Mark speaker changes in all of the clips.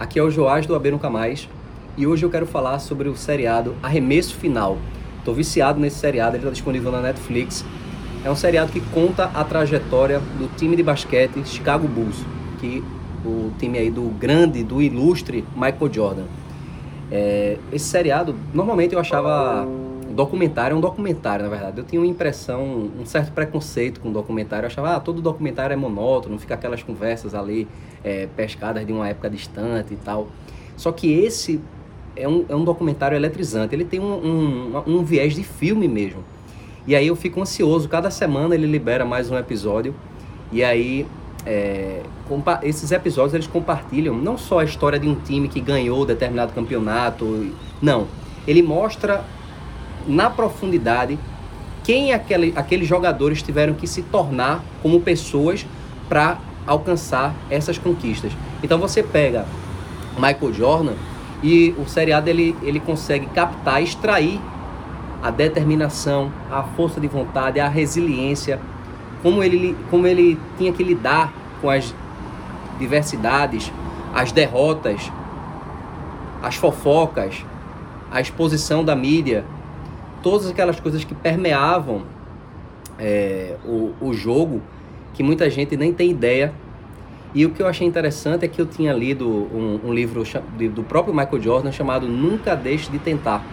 Speaker 1: Aqui é o Joás do AB Nunca Mais e hoje eu quero falar sobre o seriado Arremesso Final. Estou viciado nesse seriado, ele está disponível na Netflix. É um seriado que conta a trajetória do time de basquete Chicago Bulls, que o time aí do grande, do ilustre Michael Jordan. É, esse seriado, normalmente eu achava documentário é um documentário, na verdade. Eu tinha uma impressão, um certo preconceito com documentário. Eu achava, ah, todo documentário é monótono, fica aquelas conversas ali é, pescadas de uma época distante e tal. Só que esse é um, é um documentário eletrizante. Ele tem um, um, um viés de filme mesmo. E aí eu fico ansioso. Cada semana ele libera mais um episódio. E aí é, esses episódios eles compartilham não só a história de um time que ganhou determinado campeonato. Não. Ele mostra na profundidade quem aquele, aqueles jogadores tiveram que se tornar como pessoas para alcançar essas conquistas. Então você pega Michael Jordan e o seriado ele, ele consegue captar, extrair a determinação, a força de vontade, a resiliência, como ele, como ele tinha que lidar com as diversidades, as derrotas, as fofocas, a exposição da mídia, todas aquelas coisas que permeavam é, o, o jogo, que muita gente nem tem ideia. E o que eu achei interessante é que eu tinha lido um, um livro do próprio Michael Jordan chamado Nunca Deixe de Tentar.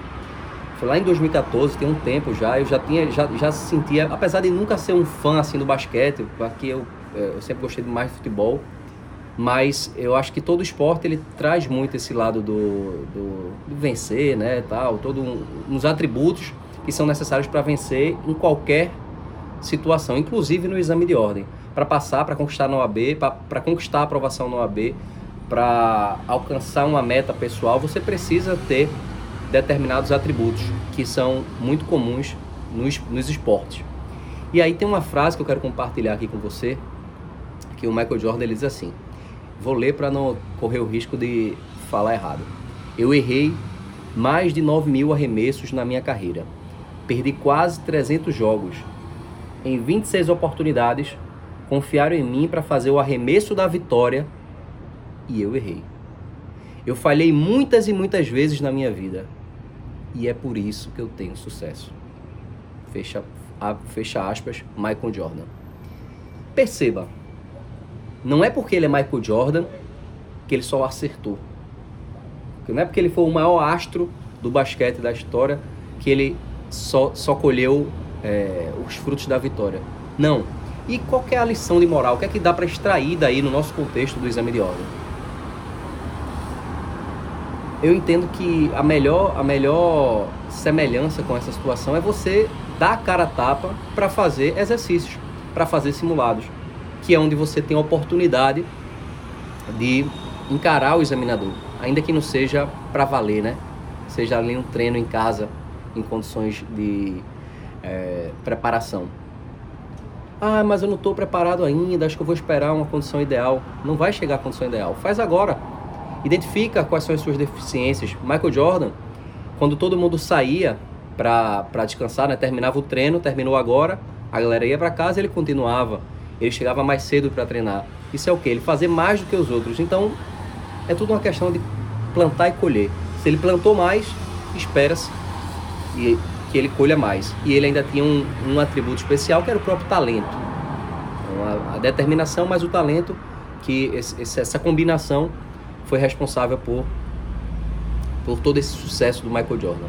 Speaker 1: Foi lá em 2014, tem um tempo já, eu já tinha, já, já sentia, apesar de nunca ser um fã assim do basquete, porque eu, é, eu sempre gostei mais de futebol, mas eu acho que todo esporte ele traz muito esse lado do, do, do vencer, né, tal, todos um, uns atributos que são necessários para vencer em qualquer situação, inclusive no exame de ordem, para passar, para conquistar no OAB, para conquistar a aprovação no OAB, para alcançar uma meta pessoal, você precisa ter determinados atributos que são muito comuns nos, nos esportes. E aí tem uma frase que eu quero compartilhar aqui com você, que o Michael Jordan ele diz assim: vou ler para não correr o risco de falar errado. Eu errei mais de 9 mil arremessos na minha carreira. Perdi quase 300 jogos. Em 26 oportunidades, confiaram em mim para fazer o arremesso da vitória e eu errei. Eu falhei muitas e muitas vezes na minha vida e é por isso que eu tenho sucesso. Fecha, fecha aspas, Michael Jordan. Perceba, não é porque ele é Michael Jordan que ele só acertou. Não é porque ele foi o maior astro do basquete da história que ele só, só colheu é, os frutos da vitória. Não. E qual é a lição de moral? O que é que dá para extrair daí no nosso contexto do exame de ordem? Eu entendo que a melhor, a melhor semelhança com essa situação é você dar a cara a tapa para fazer exercícios, para fazer simulados que é onde você tem a oportunidade de encarar o examinador, ainda que não seja para valer, né? Seja ali um treino em casa, em condições de é, preparação. Ah, mas eu não estou preparado ainda, acho que eu vou esperar uma condição ideal. Não vai chegar à condição ideal. Faz agora. Identifica quais são as suas deficiências. Michael Jordan, quando todo mundo saía para descansar, né, terminava o treino, terminou agora, a galera ia para casa ele continuava ele chegava mais cedo para treinar. Isso é o que? Ele fazer mais do que os outros. Então, é tudo uma questão de plantar e colher. Se ele plantou mais, espera-se que ele colha mais. E ele ainda tinha um, um atributo especial que era o próprio talento. Então, a, a, determinação, mas o talento, que esse, essa combinação foi responsável por, por todo esse sucesso do Michael Jordan.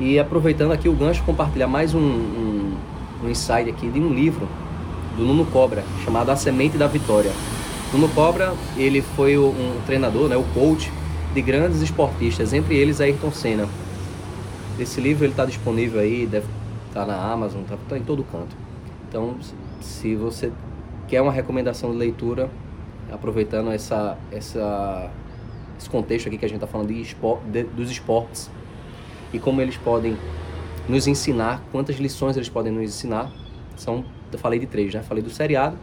Speaker 1: E aproveitando aqui o gancho, compartilhar mais um, um, um insight aqui de um livro do Nuno Cobra, chamado A Semente da Vitória. Nuno Cobra, ele foi um treinador, né, o coach de grandes esportistas, entre eles Ayrton Senna. Esse livro ele está disponível aí, deve estar tá na Amazon, está tá em todo canto. Então, se você quer uma recomendação de leitura, aproveitando essa, essa, esse contexto aqui que a gente está falando de, de, dos esportes e como eles podem nos ensinar, quantas lições eles podem nos ensinar, são eu falei de três, né? Falei do seriado,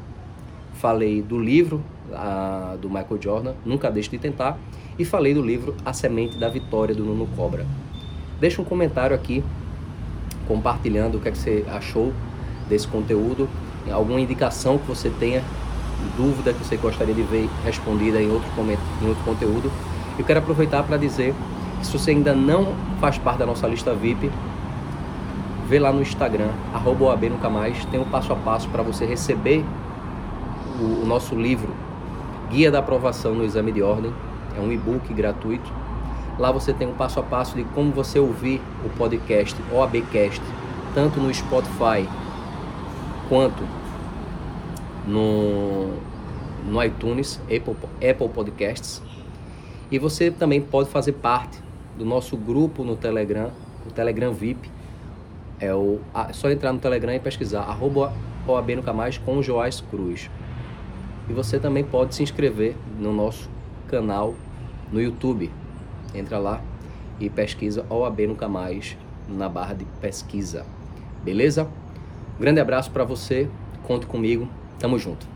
Speaker 1: falei do livro a, do Michael Jordan, Nunca Deixe de Tentar, e falei do livro A Semente da Vitória, do Nuno Cobra. Deixa um comentário aqui, compartilhando o que, é que você achou desse conteúdo, alguma indicação que você tenha dúvida que você gostaria de ver respondida em outro, em outro conteúdo. Eu quero aproveitar para dizer que se você ainda não faz parte da nossa lista VIP, vê lá no Instagram, arroba OAB Nunca Mais, tem um passo a passo para você receber o, o nosso livro Guia da Aprovação no Exame de Ordem. É um e-book gratuito. Lá você tem um passo a passo de como você ouvir o podcast OABcast, tanto no Spotify quanto no, no iTunes, Apple, Apple Podcasts. E você também pode fazer parte do nosso grupo no Telegram, o Telegram VIP. É, o, é só entrar no Telegram e pesquisar arroba OAB Nunca Mais com Joás Cruz. E você também pode se inscrever no nosso canal no YouTube. Entra lá e pesquisa OAB Nunca Mais na barra de pesquisa. Beleza? Grande abraço para você. Conte comigo. Tamo junto.